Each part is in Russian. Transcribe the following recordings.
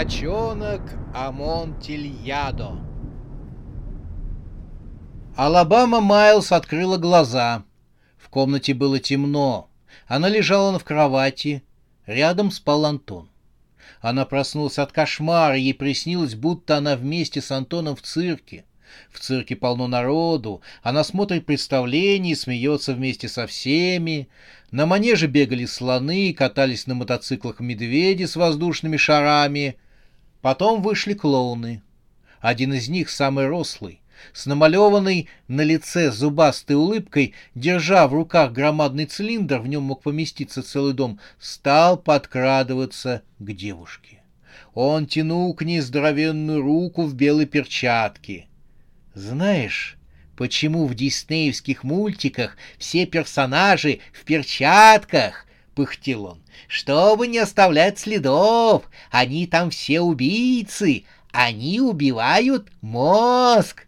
Бочонок Амонтильядо. Алабама Майлз открыла глаза. В комнате было темно. Она лежала в кровати. Рядом спал Антон. Она проснулась от кошмара, ей приснилось, будто она вместе с Антоном в цирке. В цирке полно народу, она смотрит представление и смеется вместе со всеми. На манеже бегали слоны, катались на мотоциклах медведи с воздушными шарами. Потом вышли клоуны. Один из них, самый рослый, с намалеванной на лице зубастой улыбкой, держа в руках громадный цилиндр, в нем мог поместиться целый дом, стал подкрадываться к девушке. Он тянул к ней здоровенную руку в белой перчатке. «Знаешь, почему в диснеевских мультиках все персонажи в перчатках?» — пыхтел он. «Чтобы не оставлять следов, они там все убийцы, они убивают мозг!»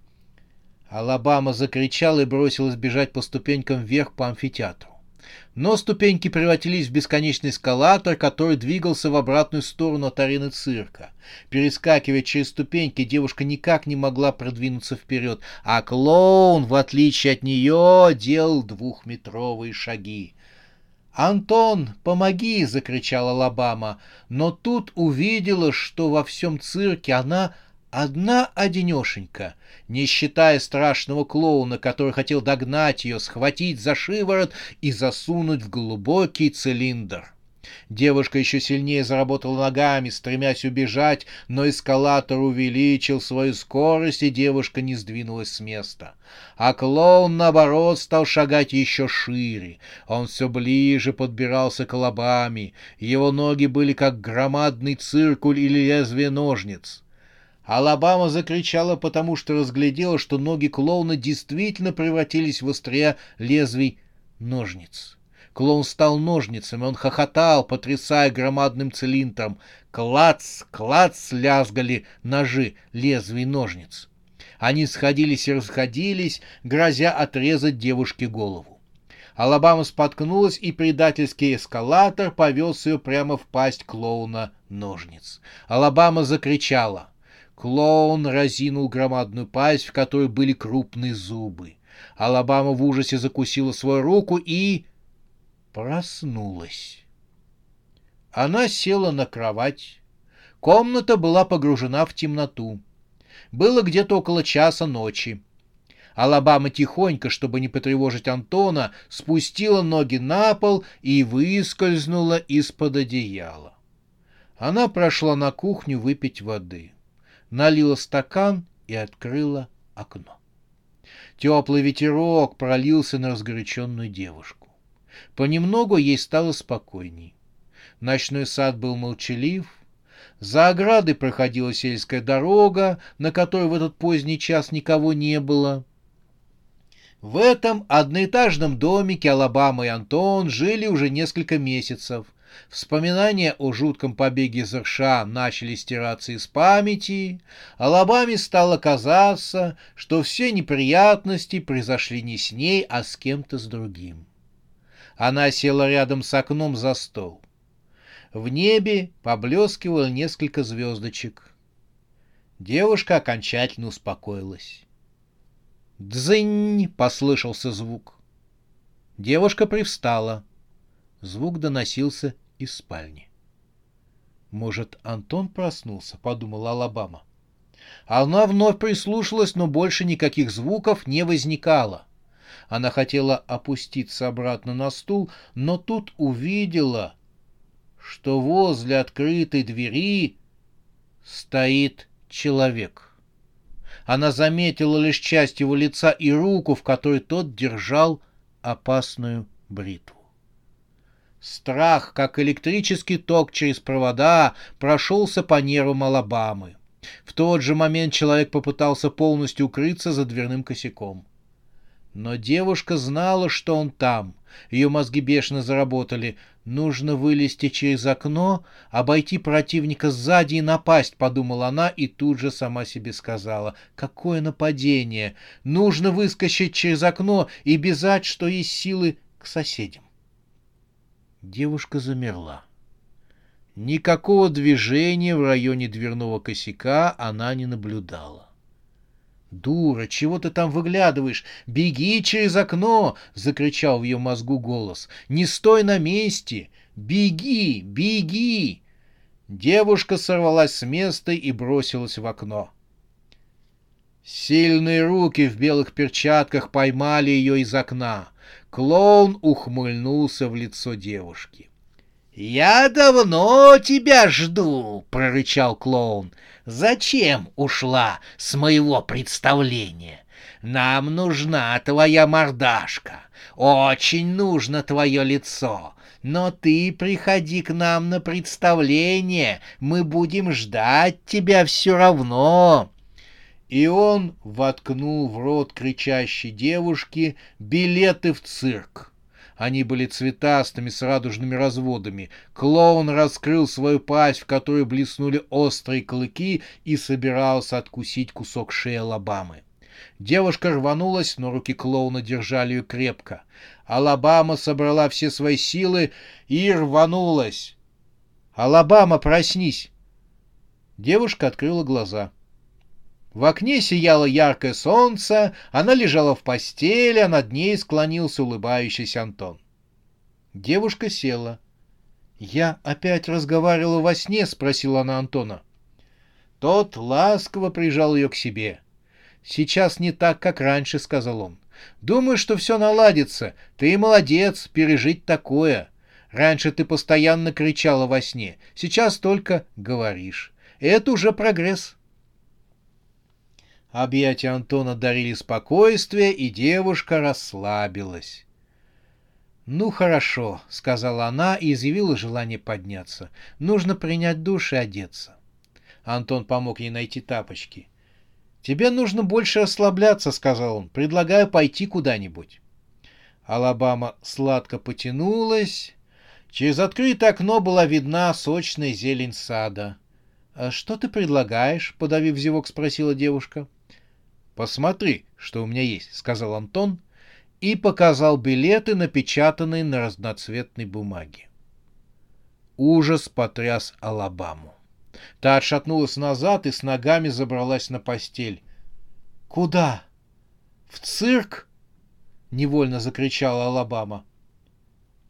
Алабама закричал и бросилась бежать по ступенькам вверх по амфитеатру. Но ступеньки превратились в бесконечный эскалатор, который двигался в обратную сторону от арены цирка. Перескакивая через ступеньки, девушка никак не могла продвинуться вперед, а клоун, в отличие от нее, делал двухметровые шаги. «Антон, помоги!» — закричала Алабама, но тут увидела, что во всем цирке она одна одинешенька, не считая страшного клоуна, который хотел догнать ее, схватить за шиворот и засунуть в глубокий цилиндр. Девушка еще сильнее заработала ногами, стремясь убежать, но эскалатор увеличил свою скорость, и девушка не сдвинулась с места. А клоун, наоборот, стал шагать еще шире. Он все ближе подбирался к лобами. Его ноги были как громадный циркуль или лезвие ножниц. Алабама закричала, потому что разглядела, что ноги клоуна действительно превратились в острия лезвий ножниц. Клоун стал ножницами, он хохотал, потрясая громадным цилиндром. Клац, клац лязгали ножи лезвий ножниц. Они сходились и расходились, грозя отрезать девушке голову. Алабама споткнулась, и предательский эскалатор повез ее прямо в пасть клоуна ножниц. Алабама закричала. Клоун разинул громадную пасть, в которой были крупные зубы. Алабама в ужасе закусила свою руку и проснулась. Она села на кровать. Комната была погружена в темноту. Было где-то около часа ночи. Алабама тихонько, чтобы не потревожить Антона, спустила ноги на пол и выскользнула из-под одеяла. Она прошла на кухню выпить воды. Налила стакан и открыла окно. Теплый ветерок пролился на разгоряченную девушку. Понемногу ей стало спокойней. Ночной сад был молчалив. За оградой проходила сельская дорога, на которой в этот поздний час никого не было. В этом одноэтажном домике Алабама и Антон жили уже несколько месяцев. Вспоминания о жутком побеге из РША начали стираться из памяти. Алабаме стало казаться, что все неприятности произошли не с ней, а с кем-то с другим. Она села рядом с окном за стол. В небе поблескивало несколько звездочек. Девушка окончательно успокоилась. «Дзынь!» — послышался звук. Девушка привстала. Звук доносился из спальни. «Может, Антон проснулся?» — подумала Алабама. Она вновь прислушалась, но больше никаких звуков не возникало. Она хотела опуститься обратно на стул, но тут увидела, что возле открытой двери стоит человек. Она заметила лишь часть его лица и руку, в которой тот держал опасную бритву. Страх, как электрический ток через провода, прошелся по нервам Алабамы. В тот же момент человек попытался полностью укрыться за дверным косяком. Но девушка знала, что он там. Ее мозги бешено заработали. Нужно вылезти через окно, обойти противника сзади и напасть, подумала она и тут же сама себе сказала. Какое нападение! Нужно выскочить через окно и бежать, что есть силы, к соседям. Девушка замерла. Никакого движения в районе дверного косяка она не наблюдала. «Дура, чего ты там выглядываешь? Беги через окно!» — закричал в ее мозгу голос. «Не стой на месте! Беги, беги!» Девушка сорвалась с места и бросилась в окно. Сильные руки в белых перчатках поймали ее из окна. Клоун ухмыльнулся в лицо девушки. «Я давно тебя жду!» — прорычал клоун. «Зачем ушла с моего представления? Нам нужна твоя мордашка, очень нужно твое лицо. Но ты приходи к нам на представление, мы будем ждать тебя все равно!» И он воткнул в рот кричащей девушки билеты в цирк. Они были цветастыми с радужными разводами. Клоун раскрыл свою пасть, в которой блеснули острые клыки, и собирался откусить кусок шеи Алабамы. Девушка рванулась, но руки клоуна держали ее крепко. Алабама собрала все свои силы и рванулась. «Алабама, проснись!» Девушка открыла глаза. В окне сияло яркое солнце, она лежала в постели, а над ней склонился улыбающийся Антон. Девушка села. «Я опять разговаривала во сне?» — спросила она Антона. Тот ласково прижал ее к себе. «Сейчас не так, как раньше», — сказал он. «Думаю, что все наладится. Ты молодец, пережить такое. Раньше ты постоянно кричала во сне, сейчас только говоришь. Это уже прогресс». Объятия Антона дарили спокойствие, и девушка расслабилась. «Ну хорошо», — сказала она и изъявила желание подняться. «Нужно принять душ и одеться». Антон помог ей найти тапочки. «Тебе нужно больше расслабляться», — сказал он. «Предлагаю пойти куда-нибудь». Алабама сладко потянулась. Через открытое окно была видна сочная зелень сада. «А «Что ты предлагаешь?» — подавив зевок, спросила девушка. — «Посмотри, что у меня есть», — сказал Антон и показал билеты, напечатанные на разноцветной бумаге. Ужас потряс Алабаму. Та отшатнулась назад и с ногами забралась на постель. «Куда? В цирк?» — невольно закричала Алабама.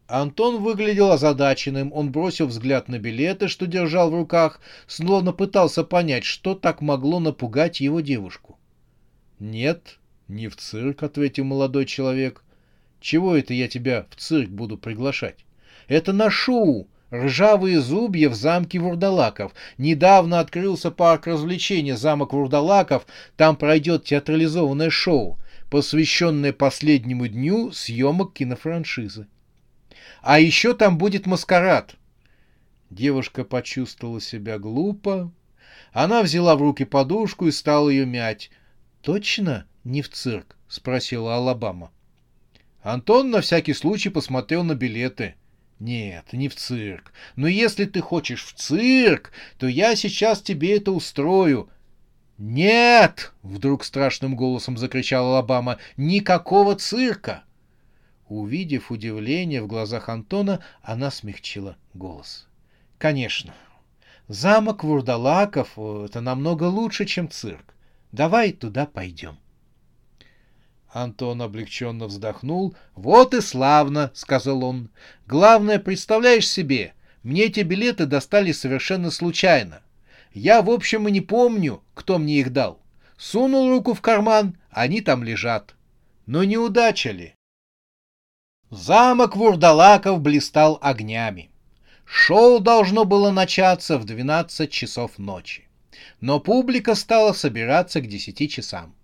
Антон выглядел озадаченным, он бросил взгляд на билеты, что держал в руках, словно пытался понять, что так могло напугать его девушку. «Нет, не в цирк», — ответил молодой человек. «Чего это я тебя в цирк буду приглашать? Это на шоу, Ржавые зубья в замке Вурдалаков. Недавно открылся парк развлечений замок Вурдалаков. Там пройдет театрализованное шоу, посвященное последнему дню съемок кинофраншизы. А еще там будет маскарад. Девушка почувствовала себя глупо. Она взяла в руки подушку и стала ее мять точно не в цирк?» — спросила Алабама. Антон на всякий случай посмотрел на билеты. «Нет, не в цирк. Но если ты хочешь в цирк, то я сейчас тебе это устрою». «Нет!» — вдруг страшным голосом закричала Алабама. «Никакого цирка!» Увидев удивление в глазах Антона, она смягчила голос. «Конечно, замок Вурдалаков — это намного лучше, чем цирк. Давай туда пойдем. Антон облегченно вздохнул. «Вот и славно!» — сказал он. «Главное, представляешь себе, мне эти билеты достали совершенно случайно. Я, в общем, и не помню, кто мне их дал. Сунул руку в карман, они там лежат. Но не ли?» Замок Вурдалаков блистал огнями. Шоу должно было начаться в 12 часов ночи но публика стала собираться к десяти часам.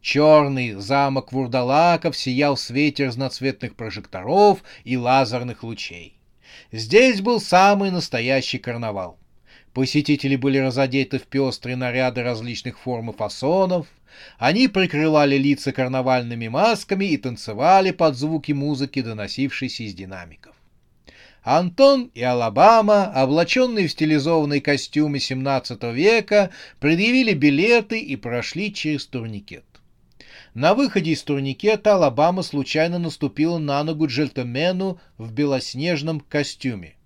Черный замок Вурдалаков сиял в свете разноцветных прожекторов и лазерных лучей. Здесь был самый настоящий карнавал. Посетители были разодеты в пестрые наряды различных форм и фасонов. Они прикрывали лица карнавальными масками и танцевали под звуки музыки, доносившейся из динамиков. Антон и Алабама, облаченные в стилизованные костюмы 17 века, предъявили билеты и прошли через турникет. На выходе из турникета Алабама случайно наступила на ногу джентльмену в белоснежном костюме.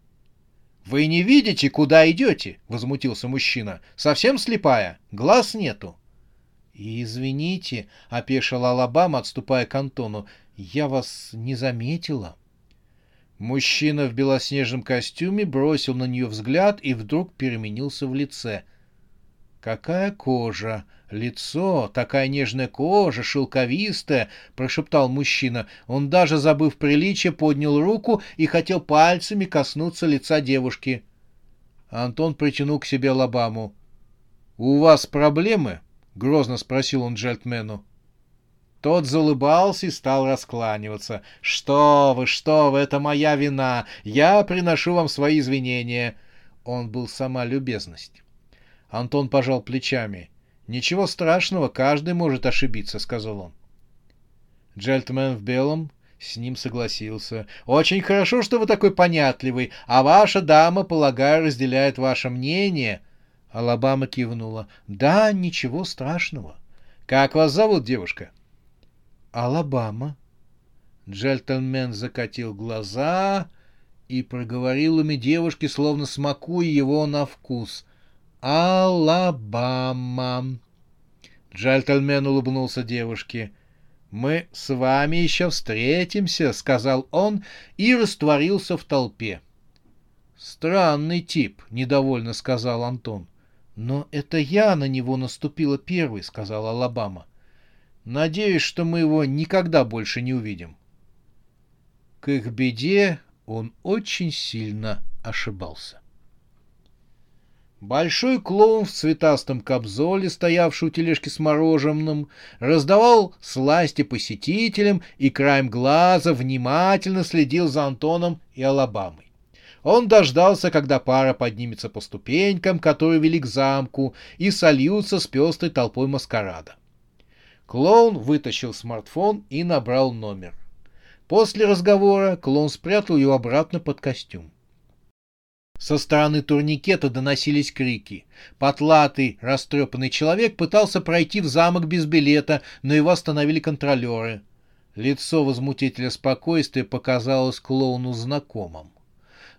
«Вы не видите, куда идете?» — возмутился мужчина. «Совсем слепая? Глаз нету». «Извините», — опешила Алабама, отступая к Антону, — «я вас не заметила». Мужчина в белоснежном костюме бросил на нее взгляд и вдруг переменился в лице. «Какая кожа! Лицо! Такая нежная кожа, шелковистая!» — прошептал мужчина. Он даже, забыв приличие, поднял руку и хотел пальцами коснуться лица девушки. Антон притянул к себе Лобаму. «У вас проблемы?» — грозно спросил он джельтмену. Тот залыбался и стал раскланиваться. «Что вы, что вы, это моя вина! Я приношу вам свои извинения!» Он был сама любезность. Антон пожал плечами. «Ничего страшного, каждый может ошибиться», — сказал он. Джельтмен в белом с ним согласился. «Очень хорошо, что вы такой понятливый, а ваша дама, полагаю, разделяет ваше мнение». Алабама кивнула. «Да, ничего страшного. Как вас зовут, девушка?» «Алабама». Джельтмен закатил глаза и проговорил ими девушке, словно смакуя его на вкус. Алабама. Джальтельмен улыбнулся девушке. «Мы с вами еще встретимся», — сказал он и растворился в толпе. «Странный тип», — недовольно сказал Антон. «Но это я на него наступила первый», — сказала Алабама. «Надеюсь, что мы его никогда больше не увидим». К их беде он очень сильно ошибался. Большой клоун в цветастом кобзоле, стоявший у тележки с мороженым, раздавал сласти посетителям и краем глаза внимательно следил за Антоном и Алабамой. Он дождался, когда пара поднимется по ступенькам, которые вели к замку, и сольются с пестрой толпой маскарада. Клоун вытащил смартфон и набрал номер. После разговора клоун спрятал его обратно под костюм. Со стороны турникета доносились крики. Потлатый, растрепанный человек пытался пройти в замок без билета, но его остановили контролеры. Лицо возмутителя спокойствия показалось клоуну знакомым.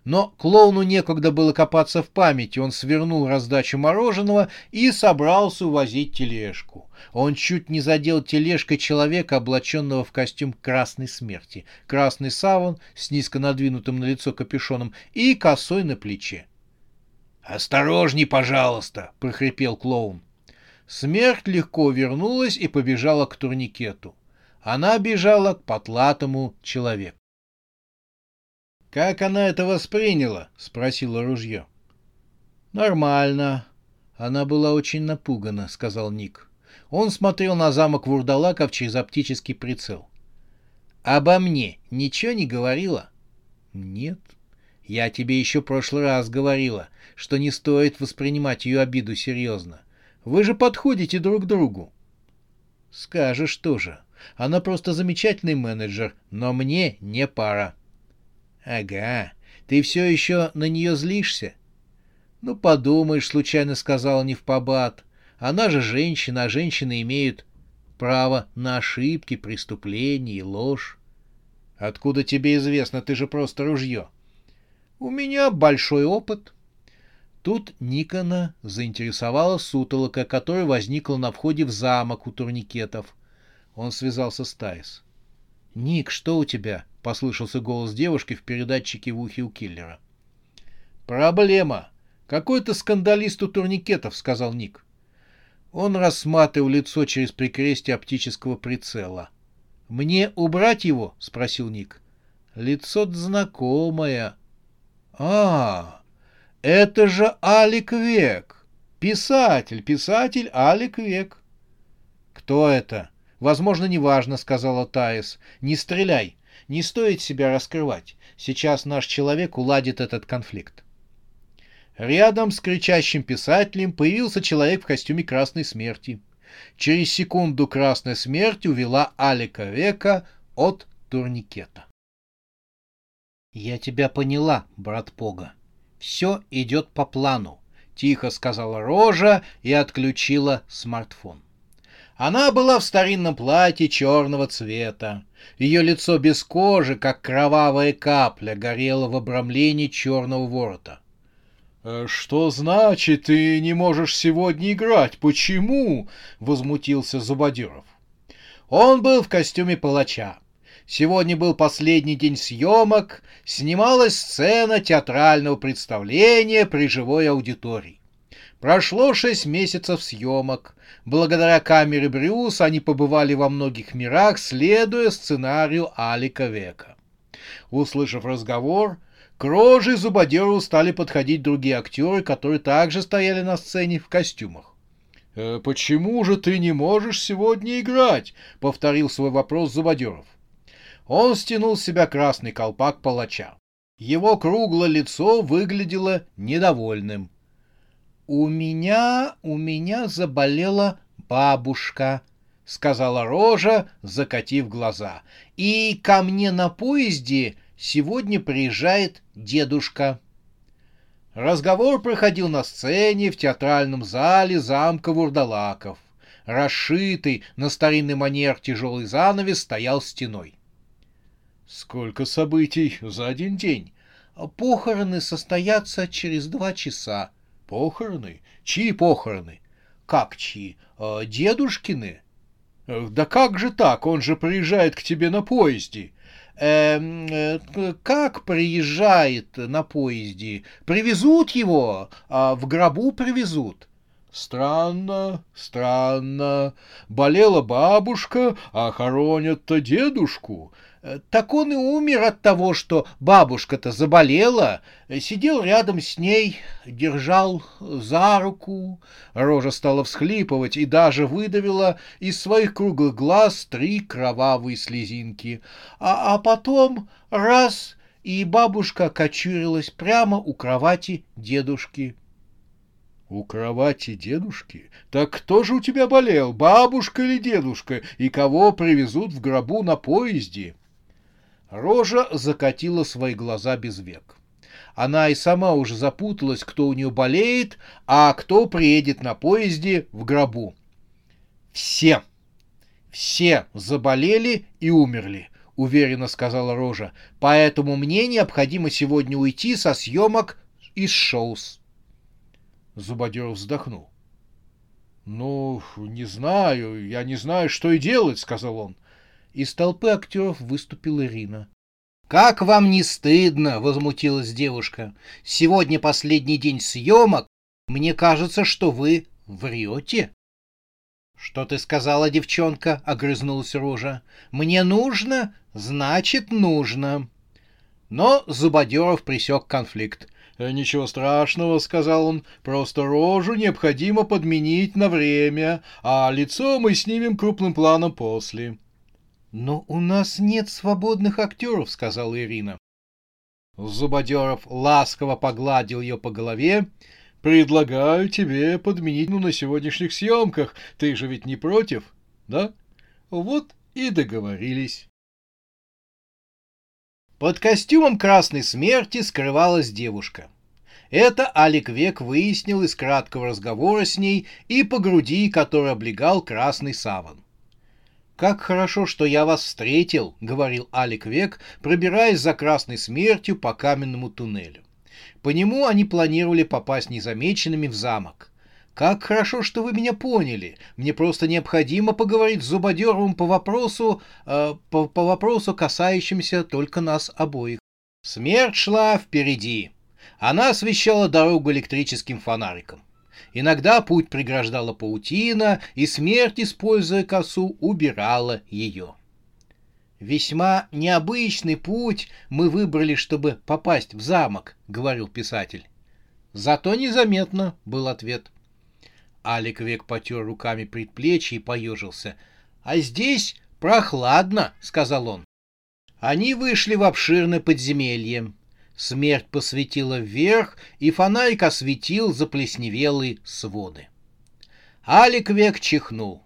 Но клоуну некогда было копаться в памяти, он свернул раздачу мороженого и собрался увозить тележку. Он чуть не задел тележкой человека, облаченного в костюм красной смерти, красный саван с низко надвинутым на лицо капюшоном и косой на плече. «Осторожней, пожалуйста!» — прохрипел клоун. Смерть легко вернулась и побежала к турникету. Она бежала к потлатому человеку. «Как она это восприняла?» — спросила ружье. «Нормально. Она была очень напугана», — сказал Ник. Он смотрел на замок Вурдалаков через оптический прицел. «Обо мне ничего не говорила?» «Нет. Я тебе еще прошлый раз говорила, что не стоит воспринимать ее обиду серьезно. Вы же подходите друг другу». «Скажешь тоже. Она просто замечательный менеджер, но мне не пара». «Ага, ты все еще на нее злишься?» «Ну, подумаешь», — случайно сказала не в побат. «Она же женщина, а женщины имеют право на ошибки, преступления и ложь». «Откуда тебе известно? Ты же просто ружье». «У меня большой опыт». Тут Никона заинтересовала сутолока, которая возникла на входе в замок у турникетов. Он связался с Тайс. «Ник, что у тебя?» — послышался голос девушки в передатчике в ухе у киллера. «Проблема. Какой-то скандалист у турникетов», — сказал Ник. Он рассматривал лицо через прикрестие оптического прицела. «Мне убрать его?» — спросил Ник. «Лицо знакомое». «А, это же Алик Век! Писатель, писатель Алик Век!» «Кто это?» «Возможно, неважно», — сказала Таис. «Не стреляй. Не стоит себя раскрывать. Сейчас наш человек уладит этот конфликт. Рядом с кричащим писателем появился человек в костюме Красной Смерти. Через секунду Красная Смерть увела Алика Века от турникета. «Я тебя поняла, брат Пога. Все идет по плану», — тихо сказала Рожа и отключила смартфон. Она была в старинном платье черного цвета. Ее лицо без кожи, как кровавая капля, горело в обрамлении черного ворота. «Э, «Что значит, ты не можешь сегодня играть? Почему?» — возмутился Зубодеров. Он был в костюме палача. Сегодня был последний день съемок, снималась сцена театрального представления при живой аудитории. Прошло шесть месяцев съемок. Благодаря камере Брюс они побывали во многих мирах, следуя сценарию Алика Века. Услышав разговор, к роже Зубодеру стали подходить другие актеры, которые также стояли на сцене в костюмах. «Э, «Почему же ты не можешь сегодня играть?» — повторил свой вопрос Зубодеров. Он стянул с себя красный колпак палача. Его круглое лицо выглядело недовольным. «У меня, у меня заболела бабушка», — сказала Рожа, закатив глаза. «И ко мне на поезде Сегодня приезжает дедушка. Разговор проходил на сцене в театральном зале замка Вурдалаков. Расшитый на старинный манер тяжелый занавес стоял стеной. Сколько событий за один день? Похороны состоятся через два часа. Похороны? Чьи похороны? Как чьи? А, дедушкины? Да как же так? Он же приезжает к тебе на поезде. Эм, э, как приезжает на поезде? Привезут его, а в гробу привезут. Странно, странно. Болела бабушка, а хоронят-то дедушку. Так он и умер от того, что бабушка-то заболела, сидел рядом с ней, держал за руку. Рожа стала всхлипывать и даже выдавила из своих круглых глаз три кровавые слезинки. А, а потом раз — и бабушка кочурилась прямо у кровати дедушки. У кровати дедушки? Так кто же у тебя болел, бабушка или дедушка, и кого привезут в гробу на поезде? Рожа закатила свои глаза без век. Она и сама уже запуталась, кто у нее болеет, а кто приедет на поезде в гробу. Все, все заболели и умерли, уверенно сказала Рожа. Поэтому мне необходимо сегодня уйти со съемок из шоус. Зубодеров вздохнул. «Ну, не знаю, я не знаю, что и делать», — сказал он. Из толпы актеров выступила Ирина. «Как вам не стыдно?» — возмутилась девушка. «Сегодня последний день съемок. Мне кажется, что вы врете». «Что ты сказала, девчонка?» — огрызнулась Рожа. «Мне нужно, значит, нужно». Но Зубодеров присек конфликт. «Э, «Ничего страшного», — сказал он, — «просто рожу необходимо подменить на время, а лицо мы снимем крупным планом после». «Но у нас нет свободных актеров», — сказала Ирина. Зубодеров ласково погладил ее по голове. «Предлагаю тебе подменить ну, на сегодняшних съемках. Ты же ведь не против, да? Вот и договорились». Под костюмом красной смерти скрывалась девушка. Это Алик Век выяснил из краткого разговора с ней и по груди, который облегал красный саван. «Как хорошо, что я вас встретил», — говорил Алик Век, пробираясь за красной смертью по каменному туннелю. По нему они планировали попасть незамеченными в замок. «Как хорошо, что вы меня поняли. Мне просто необходимо поговорить с Зубодеровым по вопросу, э, по, по вопросу, касающимся только нас обоих». Смерть шла впереди. Она освещала дорогу электрическим фонариком. Иногда путь преграждала паутина, и смерть, используя косу, убирала ее. «Весьма необычный путь мы выбрали, чтобы попасть в замок», — говорил писатель. «Зато незаметно», — был ответ. Алик век потер руками предплечье и поежился. «А здесь прохладно», — сказал он. Они вышли в обширное подземелье. Смерть посветила вверх, и фонарик осветил заплесневелые своды. Алик век чихнул.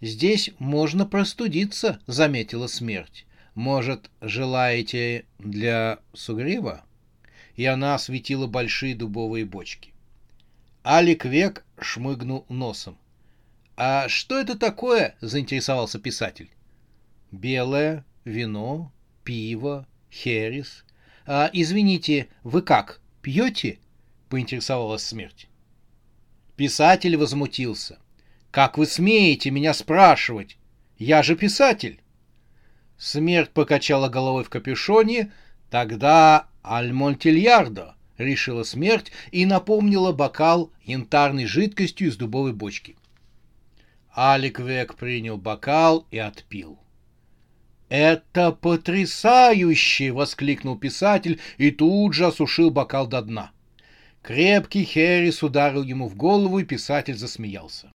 «Здесь можно простудиться», — заметила смерть. «Может, желаете для сугрева?» И она осветила большие дубовые бочки. Алик век шмыгнул носом. «А что это такое?» — заинтересовался писатель. «Белое, вино, пиво, херес. А, извините, вы как, пьете?» — поинтересовалась смерть. Писатель возмутился. «Как вы смеете меня спрашивать? Я же писатель!» Смерть покачала головой в капюшоне. «Тогда альмонтильярдо!» — решила смерть и напомнила бокал янтарной жидкостью из дубовой бочки. Алик Век принял бокал и отпил. «Это потрясающе!» — воскликнул писатель и тут же осушил бокал до дна. Крепкий Херрис ударил ему в голову, и писатель засмеялся.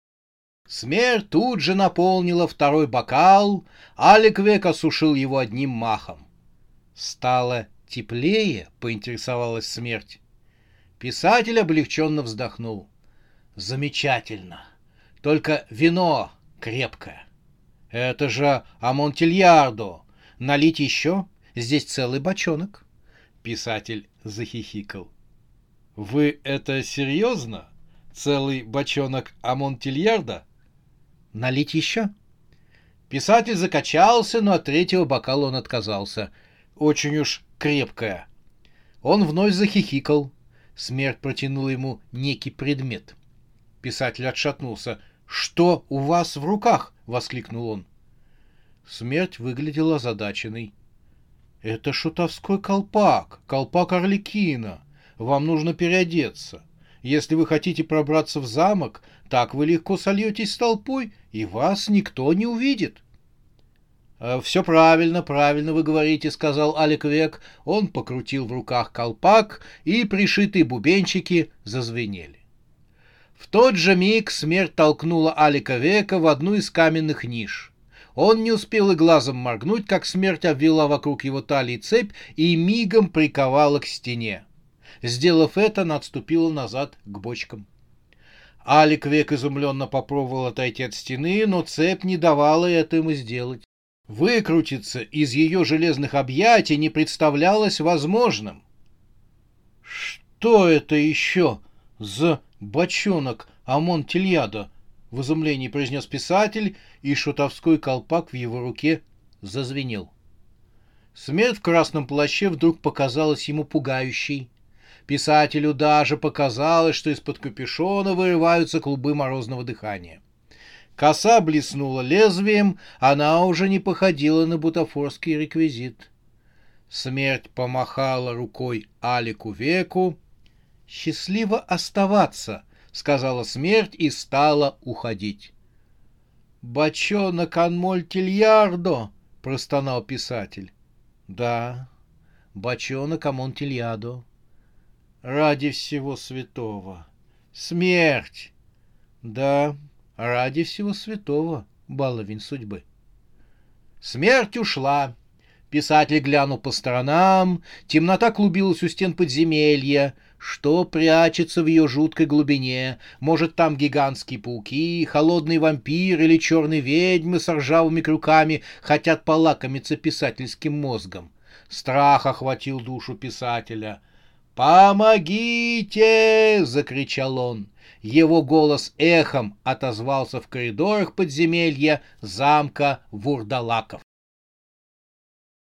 Смерть тут же наполнила второй бокал, Алик Век осушил его одним махом. «Стало теплее?» — поинтересовалась смерть. Писатель облегченно вздохнул. «Замечательно. Только вино крепкое». Это же Амонтильярдо. Налить еще? Здесь целый бочонок. Писатель захихикал. Вы это серьезно? Целый бочонок Амонтильярда? Налить еще? Писатель закачался, но от третьего бокала он отказался. Очень уж крепкая. Он вновь захихикал. Смерть протянула ему некий предмет. Писатель отшатнулся. «Что у вас в руках?» — воскликнул он. Смерть выглядела озадаченной. «Это шутовской колпак, колпак Орликина. Вам нужно переодеться. Если вы хотите пробраться в замок, так вы легко сольетесь с толпой, и вас никто не увидит». «Э, «Все правильно, правильно вы говорите», — сказал Алик Век. Он покрутил в руках колпак, и пришитые бубенчики зазвенели. В тот же миг смерть толкнула Алика Века в одну из каменных ниш. Он не успел и глазом моргнуть, как смерть обвела вокруг его талии цепь и мигом приковала к стене. Сделав это, она отступила назад к бочкам. Алик век изумленно попробовал отойти от стены, но цепь не давала это ему сделать. Выкрутиться из ее железных объятий не представлялось возможным. «Что это еще за бочонок Амон-Тильядо?» — в изумлении произнес писатель, и шутовской колпак в его руке зазвенел. Смерть в красном плаще вдруг показалась ему пугающей. Писателю даже показалось, что из-под капюшона вырываются клубы морозного дыхания. Коса блеснула лезвием, она уже не походила на бутафорский реквизит. Смерть помахала рукой Алику веку. «Счастливо оставаться!» сказала смерть и стала уходить. «Бочонок Анмольтильярдо!» — простонал писатель. «Да, бочонок Амонтильядо. Ради всего святого. Смерть!» «Да, ради всего святого, баловень судьбы». Смерть ушла. Писатель глянул по сторонам, темнота клубилась у стен подземелья, что прячется в ее жуткой глубине? Может, там гигантские пауки, холодный вампир или черные ведьмы с ржавыми крюками хотят полакомиться писательским мозгом? Страх охватил душу писателя. «Помогите!» — закричал он. Его голос эхом отозвался в коридорах подземелья замка Вурдалаков.